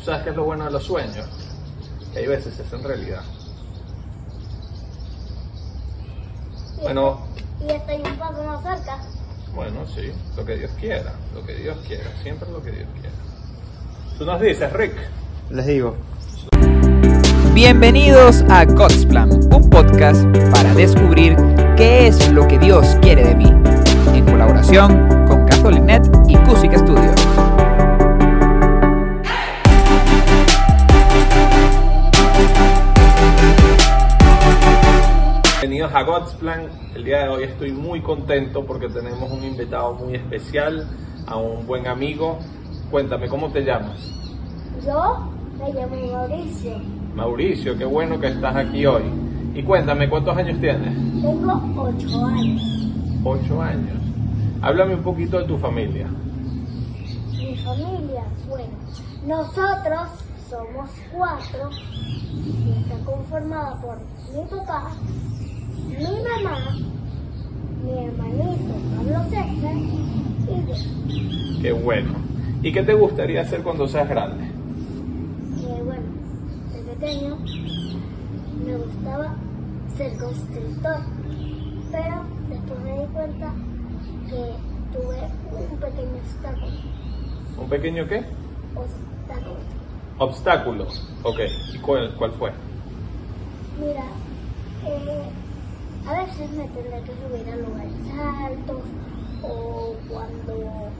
¿Tú sabes qué es lo bueno de los sueños? Que hay veces se hacen realidad. Y Bueno. y estoy un paso más cerca. Bueno, sí, lo que Dios quiera, lo que Dios quiera, siempre lo que Dios quiera. Tú nos dices, Rick. Les digo. Bienvenidos a God's Plan, un podcast para descubrir qué es lo que Dios quiere de mí, en colaboración con CatholicNet y Cusic Studios. Bienvenidos a God's Plan. El día de hoy estoy muy contento porque tenemos un invitado muy especial, a un buen amigo. Cuéntame, ¿cómo te llamas? Yo me llamo Mauricio. Mauricio, qué bueno que estás aquí hoy. Y cuéntame, ¿cuántos años tienes? Tengo ocho años. Ocho años. Háblame un poquito de tu familia. Mi familia, bueno, nosotros somos cuatro y está conformada por mi papá, mi mamá, mi hermanito Pablo César y yo. Qué bueno. ¿Y qué te gustaría hacer cuando seas grande? Que bueno, de pequeño me gustaba ser constructor, pero después me di cuenta que tuve un pequeño obstáculo. ¿Un pequeño qué? obstáculo. Obstáculo. Ok. ¿Y cuál, cuál fue? Mira, eh, a veces me tendré que subir a lugares altos o cuando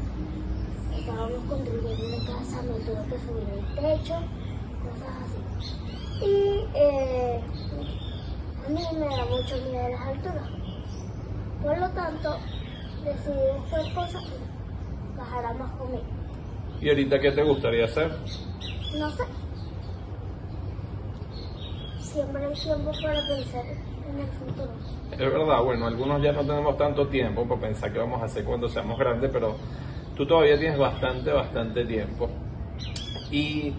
estábamos construyendo una casa me tuve que subir al techo, cosas así. Y eh, a mí me da mucho miedo las alturas. Por lo tanto, decidí buscar cosas que bajaran más conmigo. ¿Y ahorita qué te gustaría hacer? No sé. Siempre hay tiempo para pensar en el futuro. Es verdad, bueno, algunos ya no tenemos tanto tiempo para pensar qué vamos a hacer cuando seamos grandes, pero tú todavía tienes bastante, bastante tiempo. Y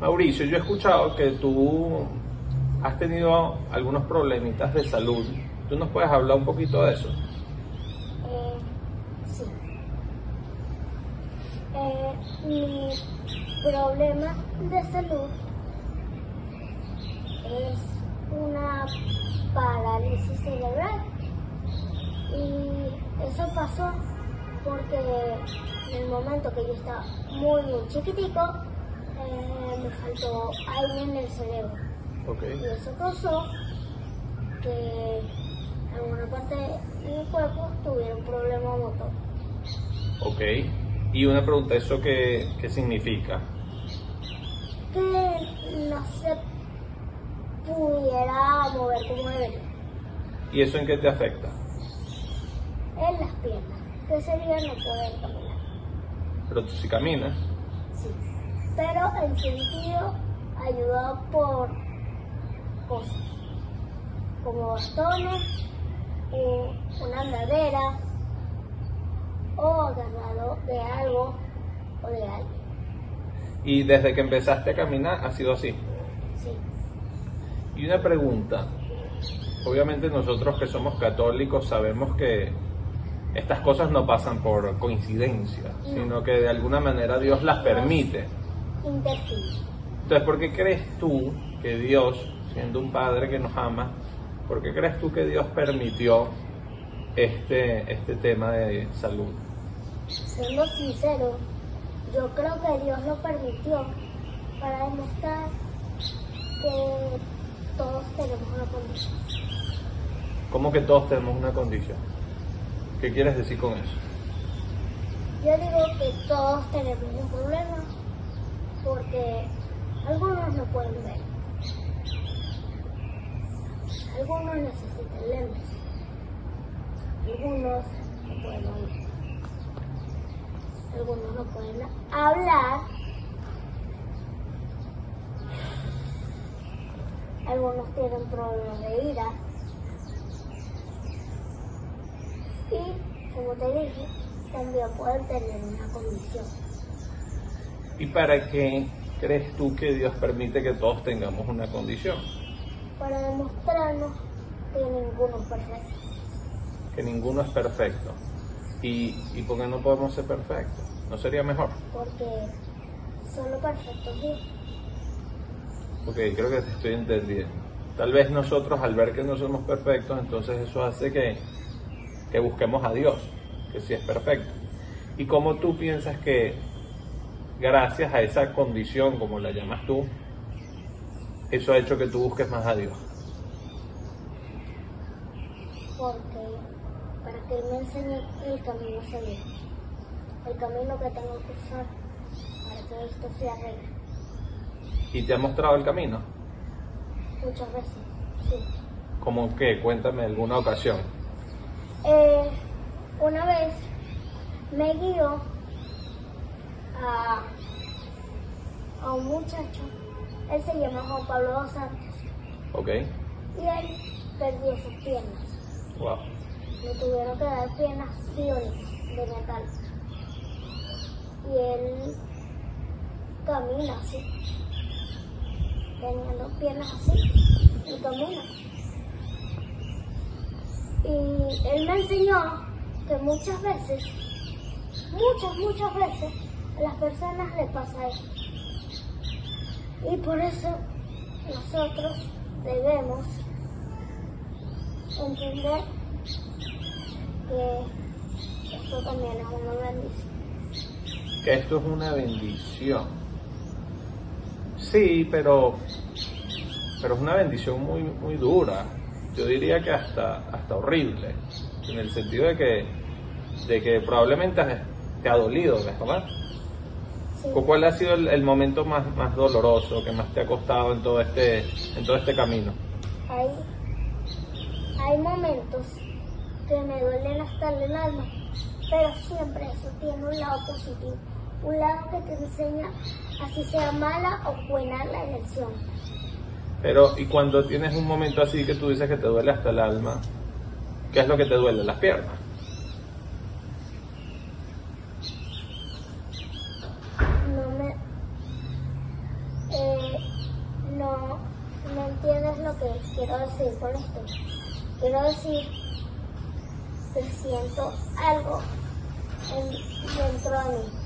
Mauricio, yo he escuchado que tú has tenido algunos problemitas de salud. ¿Tú nos puedes hablar un poquito de eso? Eh, sí. Eh, mi problema de salud es una parálisis cerebral. Y eso pasó porque en el momento que yo estaba muy, muy chiquitico, eh, me faltó aire en el cerebro. Y eso causó que alguna parte de mi cuerpo tuviera un problema motor. Ok. Y una pregunta, ¿eso qué, qué significa? Que no se pudiera mover como debería. ¿Y eso en qué te afecta? En las piernas. Que sería no poder caminar. Pero tú sí caminas. Sí. Pero en sentido ayudado por cosas. Como bastones, o una andadera, o agarrado de algo o de alguien. Y desde que empezaste a caminar ha sido así. Y una pregunta. Obviamente nosotros que somos católicos sabemos que estas cosas no pasan por coincidencia, sino que de alguna manera Dios las permite. Interfiere. Entonces, ¿por qué crees tú que Dios, siendo un Padre que nos ama, por qué crees tú que Dios permitió este, este tema de salud? Siendo sincero, yo creo que Dios lo permitió para demostrar que todos tenemos una condición. ¿Cómo que todos tenemos una condición? ¿Qué quieres decir con eso? Yo digo que todos tenemos un problema porque algunos no pueden ver. Algunos necesitan lentes. Algunos no pueden oír. Algunos no pueden hablar. Algunos tienen problemas de ira. Y, como te dije, también pueden tener una condición. ¿Y para qué crees tú que Dios permite que todos tengamos una condición? Para demostrarnos que ninguno es perfecto. Que ninguno es perfecto. ¿Y, y por qué no podemos ser perfectos? ¿No sería mejor? Porque solo perfecto Dios. Ok, creo que te estoy entendiendo. Tal vez nosotros al ver que no somos perfectos, entonces eso hace que, que busquemos a Dios, que sí es perfecto. ¿Y cómo tú piensas que gracias a esa condición, como la llamas tú, eso ha hecho que tú busques más a Dios? Porque para que Él me enseñe el camino a seguir, el camino que tengo que usar para que esto se arregle. ¿Y te ha mostrado el camino? Muchas veces, sí. ¿Cómo que? Cuéntame alguna ocasión. Eh, una vez me guió a, a un muchacho, él se llama Juan Pablo dos Santos, Ok. y él perdió sus piernas. Wow. Le tuvieron que dar piernas biónicas de metal. Y él camina así, teniendo piernas así, y camina. Y él me enseñó que muchas veces, muchas, muchas veces, a las personas les pasa esto. Y por eso nosotros debemos entender que esto también es una bendición. Esto es una bendición. Sí, pero, pero es una bendición muy, muy dura. Yo diría que hasta, hasta horrible. En el sentido de que, de que probablemente te ha dolido, ¿verdad? Sí. ¿Cuál ha sido el, el momento más, más doloroso que más te ha costado en todo este, en todo este camino? Hay, hay momentos que me duelen hasta el alma, pero siempre eso tiene un lado positivo, un lado que te enseña así sea mala o buena la elección. Pero, y cuando tienes un momento así que tú dices que te duele hasta el alma, ¿qué es lo que te duele? Las piernas. No me... eh, no, no entiendes lo que quiero decir con esto. Quiero decir que siento algo en- dentro de mí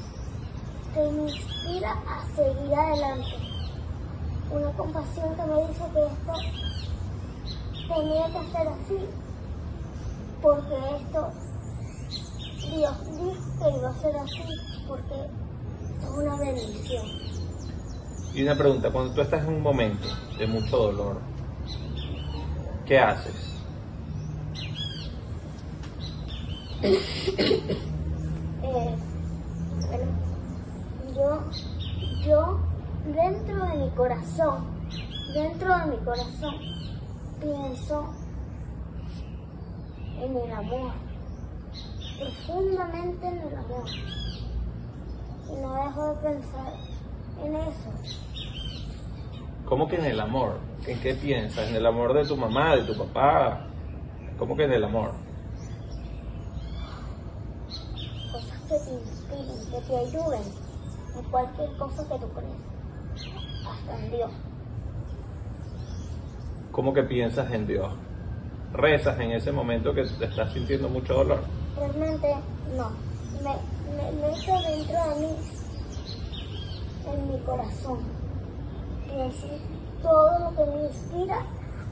que me inspira a seguir adelante. Una compasión que me dice que esto tenía que ser así, porque esto Dios dijo que iba a ser así, porque es una bendición. Y una pregunta, cuando tú estás en un momento de mucho dolor, ¿qué haces? Eh, bueno, yo, yo, dentro de mi corazón, dentro de mi corazón, pienso en el amor, profundamente en el amor. Y no dejo de pensar en eso. ¿Cómo que en el amor? ¿En qué piensas? ¿En el amor de tu mamá, de tu papá? ¿Cómo que en el amor? Cosas que te inspiren, que te ayuden en cualquier cosa que tú crees. Hasta en Dios. ¿Cómo que piensas en Dios? ¿Rezas en ese momento que te estás sintiendo mucho dolor? Realmente no. Me, me meto dentro de mí, en mi corazón. Pienso en todo lo que me inspira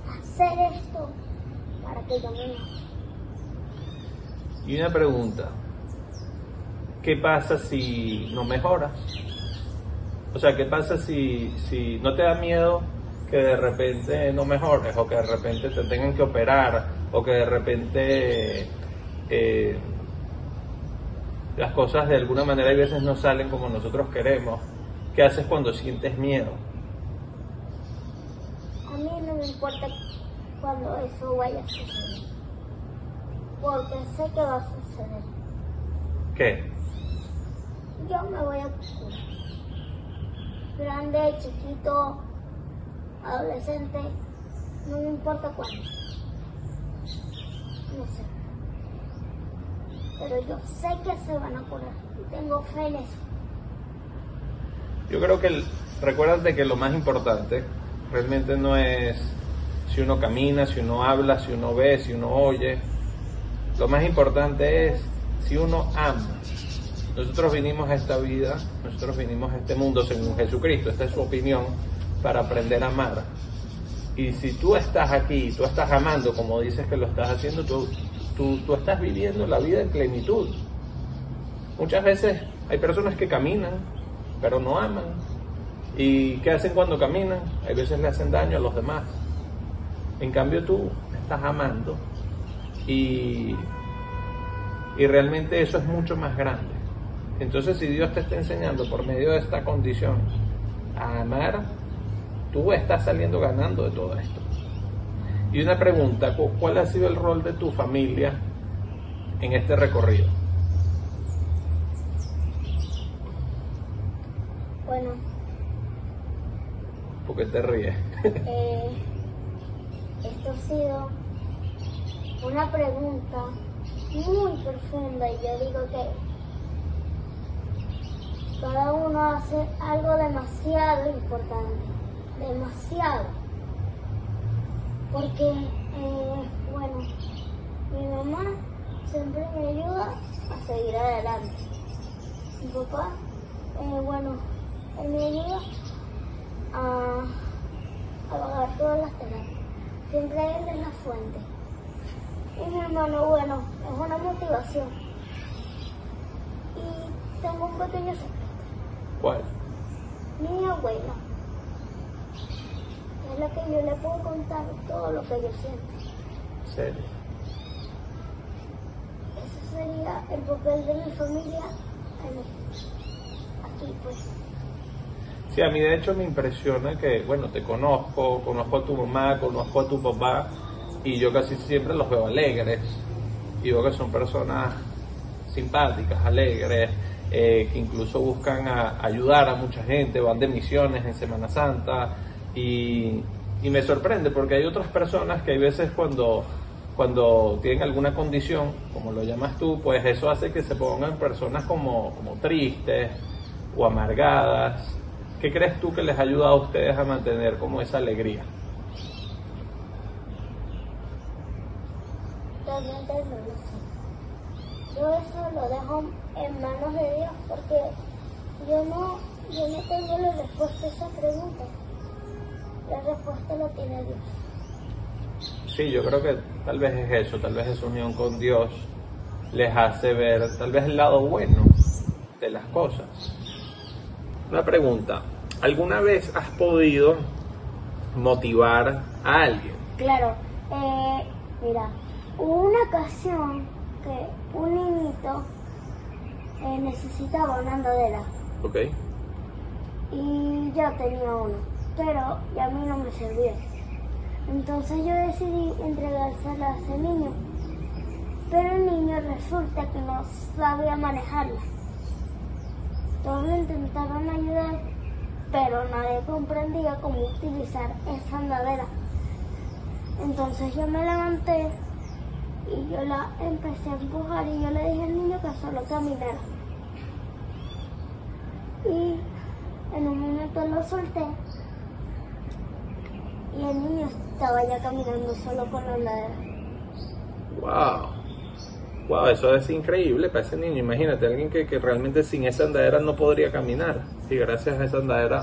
a hacer esto para que yo me. Y una pregunta, ¿qué pasa si no mejoras? O sea, ¿qué pasa si, si no te da miedo que de repente no mejores o que de repente te tengan que operar o que de repente eh, las cosas de alguna manera a veces no salen como nosotros queremos? ¿Qué haces cuando sientes miedo? A mí no me importa cuando eso vaya a suceder. Porque sé que va a suceder. ¿Qué? Yo me voy a curar. Grande, chiquito, adolescente, no me importa cuándo. No sé. Pero yo sé que se van a curar. Y tengo fe en eso. Yo creo que, el- recuérdate que lo más importante realmente no es si uno camina, si uno habla, si uno ve, si uno oye. Lo más importante es si uno ama. Nosotros vinimos a esta vida, nosotros vinimos a este mundo según Jesucristo, esta es su opinión, para aprender a amar. Y si tú estás aquí, tú estás amando como dices que lo estás haciendo, tú, tú, tú estás viviendo la vida en plenitud. Muchas veces hay personas que caminan, pero no aman. ¿Y qué hacen cuando caminan? Hay veces le hacen daño a los demás. En cambio tú estás amando y, y realmente eso es mucho más grande. Entonces si Dios te está enseñando por medio de esta condición a amar, tú estás saliendo ganando de todo esto. Y una pregunta, ¿cuál ha sido el rol de tu familia en este recorrido? Bueno, ¿Por qué te ríes? eh, esto ha sido una pregunta muy profunda y yo digo que cada uno hace algo demasiado importante, demasiado. Porque, eh, bueno, mi mamá siempre me ayuda a seguir adelante. Mi papá, eh, bueno, él me ayuda a, a pagar todas las terapias. Siempre él es la fuente. Y mi hermano, bueno, es una motivación. Y tengo un pequeño secreto. ¿Cuál? Mi abuela. Es la que yo le puedo contar todo lo que yo siento. Serio. Ese sería el papel de mi familia aquí, pues. Sí, a mí de hecho me impresiona que, bueno, te conozco, conozco a tu mamá, conozco a tu papá y yo casi siempre los veo alegres. Y veo que son personas simpáticas, alegres, eh, que incluso buscan a- ayudar a mucha gente, van de misiones en Semana Santa y, me sorprende porque hay otras personas que hay veces cuando, cuando tienen alguna condición, como lo llamas tú, pues eso hace que se pongan personas como, como tristes o amargadas. ¿Qué crees tú que les ayuda a ustedes a mantener como esa alegría? Realmente no lo. Yo eso lo dejo en manos de Dios porque yo no, yo no tengo la respuesta a esa pregunta. La respuesta la tiene Dios. Sí, yo creo que tal vez es eso, tal vez esa unión con Dios les hace ver tal vez el lado bueno de las cosas. Una pregunta, ¿alguna vez has podido motivar a alguien? Claro, eh, mira, hubo una ocasión que un niñito eh, necesitaba una andadera ¿Ok? y yo tenía uno, pero ya a mí no me servía. Entonces yo decidí entregársela a ese niño, pero el niño resulta que no sabía manejarla. Todos lo intentaron ayudar, pero nadie comprendía cómo utilizar esa andadera. Entonces yo me levanté y yo la empecé a empujar y yo le dije al niño que solo caminara. Y en un momento lo solté y el niño estaba ya caminando solo con la andadera. ¡Wow! ¡Wow! Eso es increíble para ese niño. Imagínate, alguien que, que realmente sin esa andadera no podría caminar. Y gracias a esa andadera,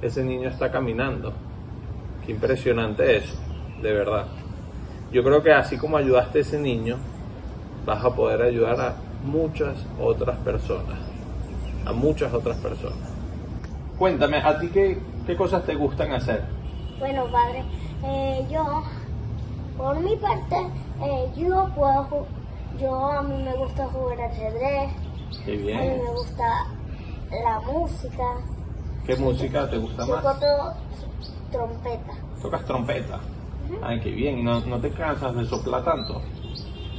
ese niño está caminando. Qué impresionante eso, de verdad. Yo creo que así como ayudaste a ese niño, vas a poder ayudar a muchas otras personas. A muchas otras personas. Cuéntame, ¿a ti qué, qué cosas te gustan hacer? Bueno, padre, eh, yo, por mi parte, eh, yo puedo, yo a mí me gusta jugar ajedrez, Qué a mí bien. me gusta la música, ¿Qué música te gusta yo más? toco trompeta. Tocas trompeta. Ay, qué bien. ¿Y no, no te cansas de soplar tanto?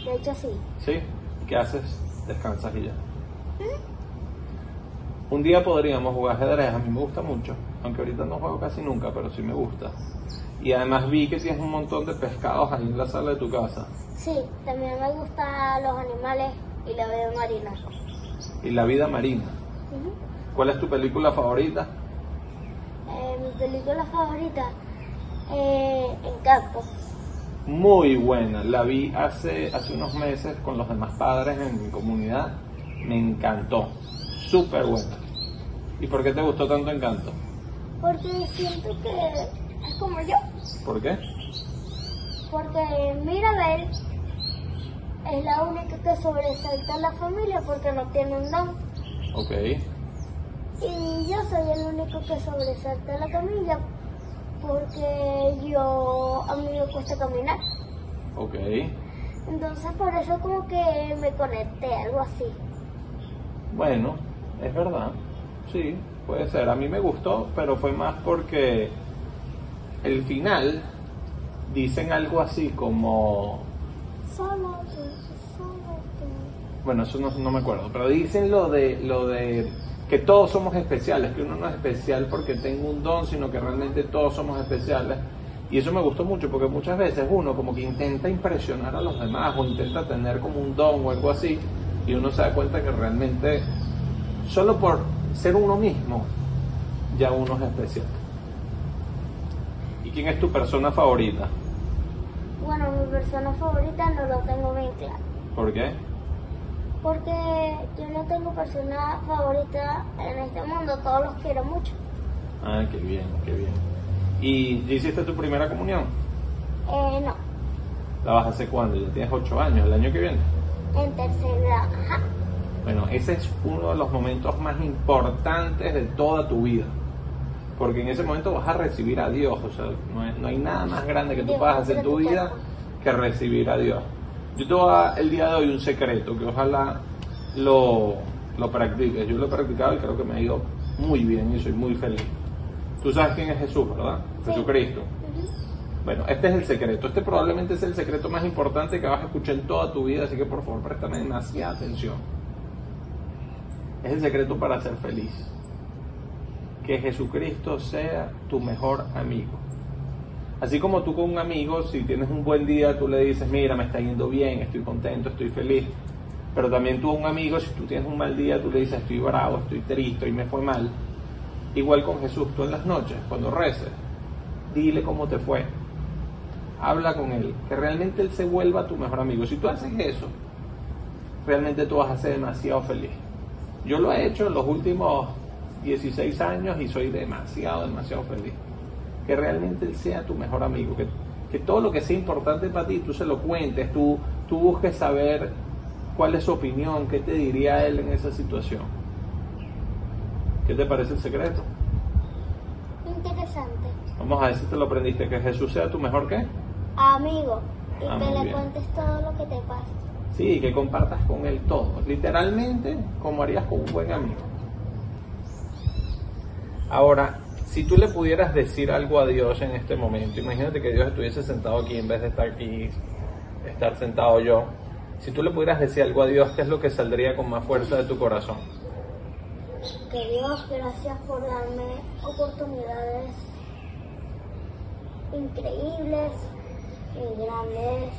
De hecho, sí. ¿Sí? ¿Qué haces? Descansas y ya. Un día podríamos jugar ajedrez, a mí me gusta mucho, aunque ahorita no juego casi nunca, pero sí me gusta. Y además vi que tienes un montón de pescados ahí en la sala de tu casa. Sí, también me gustan los animales y la vida marina. Y la vida marina. ¿Cuál es tu película favorita? Eh, mi película favorita, eh, Encanto. Muy buena. La vi hace, hace unos meses con los demás padres en mi comunidad Me encantó. Súper buena. ¿Y por qué te gustó tanto Encanto? Porque siento que es como yo. ¿Por qué? Porque Mirabel es la única que sobresalta en la familia porque no tiene un don. Ok. Y yo soy el único que sobresalta en la familia porque yo a mí me cuesta caminar. Ok. Entonces por eso como que me conecté, algo así. Bueno, es verdad. Sí, puede ser. A mí me gustó, pero fue más porque el final dicen algo así como... Solo tú, solo tú. Bueno, eso no, no me acuerdo, pero dicen lo de, lo de que todos somos especiales, que uno no es especial porque tenga un don, sino que realmente todos somos especiales. Y eso me gustó mucho porque muchas veces uno como que intenta impresionar a los demás o intenta tener como un don o algo así y uno se da cuenta que realmente solo por ser uno mismo ya uno es especial. ¿Y quién es tu persona favorita? Bueno, mi persona favorita no lo tengo bien claro. ¿Por qué? Porque yo no tengo persona favorita en este mundo, todos los quiero mucho. Ah, qué bien, qué bien. ¿Y ya hiciste tu primera comunión? Eh, no, ¿La vas a hacer cuándo? Ya tienes ocho años, el año que viene. en tercer grado. Ajá. Bueno, ese es uno de los momentos más importantes de toda tu vida. Porque en ese momento vas a recibir a Dios. O sea, no hay, no hay nada más grande que tú Dios, puedas hacer en tu vida que recibir a Dios. Yo te voy a dar el día de hoy un secreto que ojalá lo, lo practiques. Yo lo he practicado y creo que me ha ido muy bien y soy muy feliz. Tú sabes quién es Jesús, ¿verdad? Sí. Jesucristo. Bueno, este es el secreto. Este probablemente es el secreto más importante que vas a escuchar en toda tu vida, así que por favor préstame demasiada atención. Es el secreto para ser feliz. Que Jesucristo sea tu mejor amigo. Así como tú con un amigo, si tienes un buen día, tú le dices, mira, me está yendo bien, estoy contento, estoy feliz. Pero también tú a un amigo, si tú tienes un mal día, tú le dices, estoy bravo, estoy triste, y me fue mal. Igual con Jesús, tú en las noches, cuando reces, dile cómo te fue. Habla con él, que realmente él se vuelva tu mejor amigo. Si tú haces eso, realmente tú vas a ser demasiado feliz. Yo lo he hecho en los últimos 16 años y soy demasiado, demasiado feliz. Que realmente él sea tu mejor amigo, que, que todo lo que sea importante para ti tú se lo cuentes, tú, tú busques saber cuál es su opinión, qué te diría él en esa situación. ¿Qué te parece el secreto? Interesante. Vamos a ver si te lo aprendiste, que Jesús sea tu mejor qué. Amigo, y Ah, que le bien. cuentes todo lo que te pasa. Sí, que compartas con él todo, literalmente como harías con un buen amigo. Ahora, si tú le pudieras decir algo a Dios en este momento, imagínate que Dios estuviese sentado aquí en vez de estar aquí, estar sentado yo. Si tú le pudieras decir algo a Dios, ¿qué es lo que saldría con más fuerza de tu corazón? Que Dios, gracias por darme oportunidades increíbles y grandes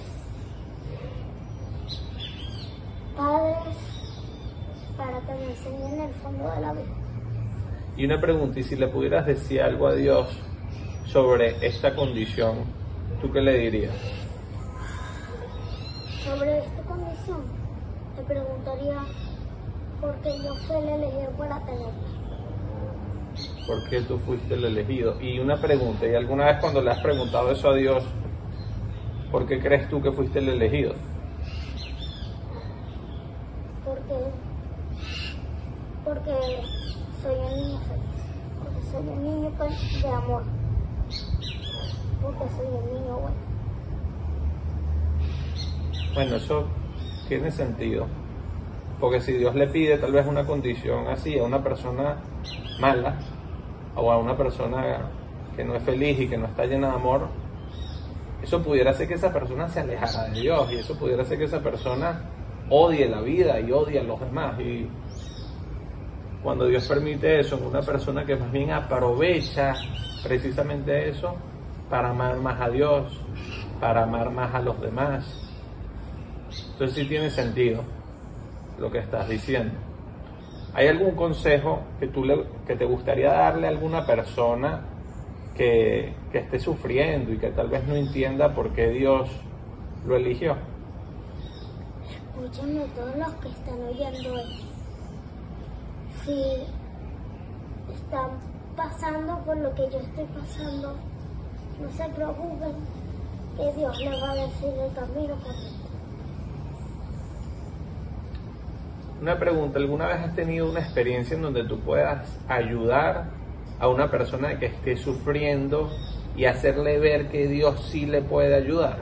padres para que me enseñen el fondo de la vida. Y una pregunta, y si le pudieras decir algo a Dios sobre esta condición, ¿tú qué le dirías? Sobre esta condición, le preguntaría por qué yo fui el elegido para tenerla. ¿Por qué tú fuiste el elegido? Y una pregunta, ¿y alguna vez cuando le has preguntado eso a Dios, ¿por qué crees tú que fuiste el elegido? Porque, porque soy un niño feliz. Porque soy un niño con- de amor. Porque soy un niño bueno. Bueno, eso tiene sentido. Porque si Dios le pide tal vez una condición así a una persona mala o a una persona que no es feliz y que no está llena de amor, eso pudiera hacer que esa persona se alejara de Dios y eso pudiera hacer que esa persona odie la vida y odie a los demás. Y cuando Dios permite eso en una persona que más bien aprovecha precisamente eso para amar más a Dios, para amar más a los demás, entonces sí tiene sentido lo que estás diciendo. ¿Hay algún consejo que, tú le- que te gustaría darle a alguna persona que, que esté sufriendo y que tal vez no entienda por qué Dios lo eligió? Escúchenme todos los que están oyendo esto. Si están pasando por lo que yo estoy pasando, no se preocupen, que Dios les va a decir el camino correcto. Una pregunta, ¿alguna vez has tenido una experiencia en donde tú puedas ayudar a una persona que esté sufriendo y hacerle ver que Dios sí le puede ayudar?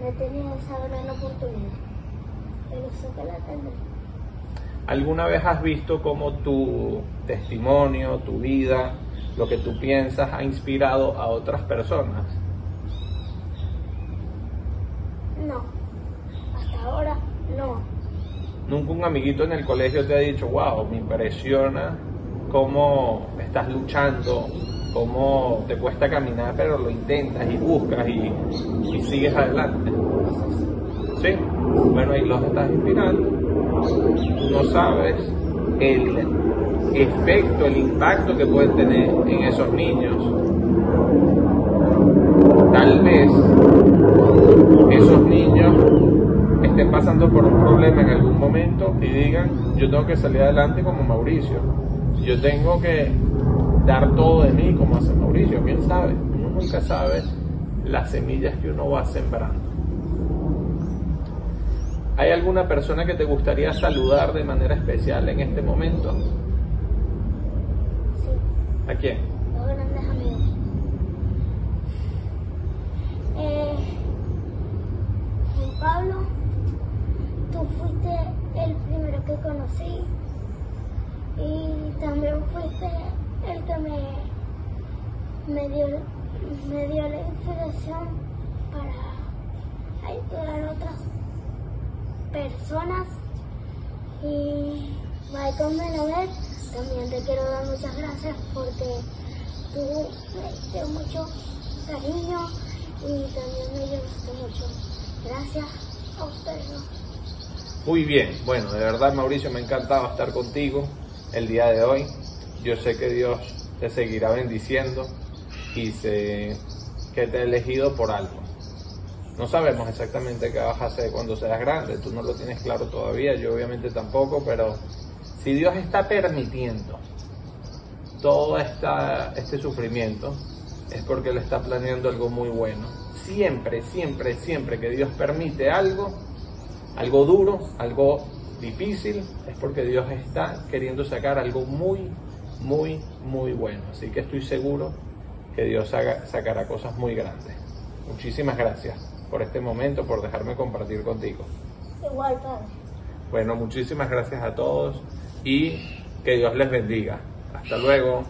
No, no, esa gran oportunidad, pero sé que la tendré. ¿Alguna vez has visto cómo tu testimonio, tu vida, lo que tú piensas ha inspirado a otras personas? No, hasta ahora no. Nunca un amiguito en el colegio te ha dicho, wow, me impresiona cómo estás luchando, cómo te cuesta caminar, pero lo intentas y buscas y, y sigues adelante. Sí. Bueno, ahí los estás inspirando. No sabes el efecto, el impacto que pueden tener en esos niños. Tal vez esos niños estén pasando por un problema en algún momento y digan, yo tengo que salir adelante como Mauricio. Yo tengo que dar todo de mí como hace Mauricio. ¿Quién sabe? Uno nunca sabe las semillas que uno va sembrando. ¿Hay alguna persona que te gustaría saludar de manera especial en este momento? Sí, ¿A quién? los grandes amigos. Eh, Juan Pablo, tú fuiste el primero que conocí y también fuiste el que me, me, dio, me dio la inspiración para ayudar a otras personas. Y Michael Menovet, también te quiero dar muchas gracias porque tú me diste mucho cariño y también me ayudaste mucho. Gracias a ustedes. Muy bien, bueno, de verdad Mauricio me ha encantado estar contigo el día de hoy. Yo sé que Dios te seguirá bendiciendo y sé que te ha elegido por algo. No sabemos exactamente qué vas a hacer cuando seas grande, tú no lo tienes claro todavía, yo obviamente tampoco, pero si Dios está permitiendo todo esta, este sufrimiento, es porque Él está planeando algo muy bueno. Siempre, siempre, siempre que Dios permite algo, algo duro, algo difícil, es porque Dios está queriendo sacar algo muy, muy, muy bueno. Así que estoy seguro que Dios sacará cosas muy grandes. Muchísimas gracias por este momento, por dejarme compartir contigo. Igual, padre. Bueno, muchísimas gracias a todos y que Dios les bendiga. Hasta luego.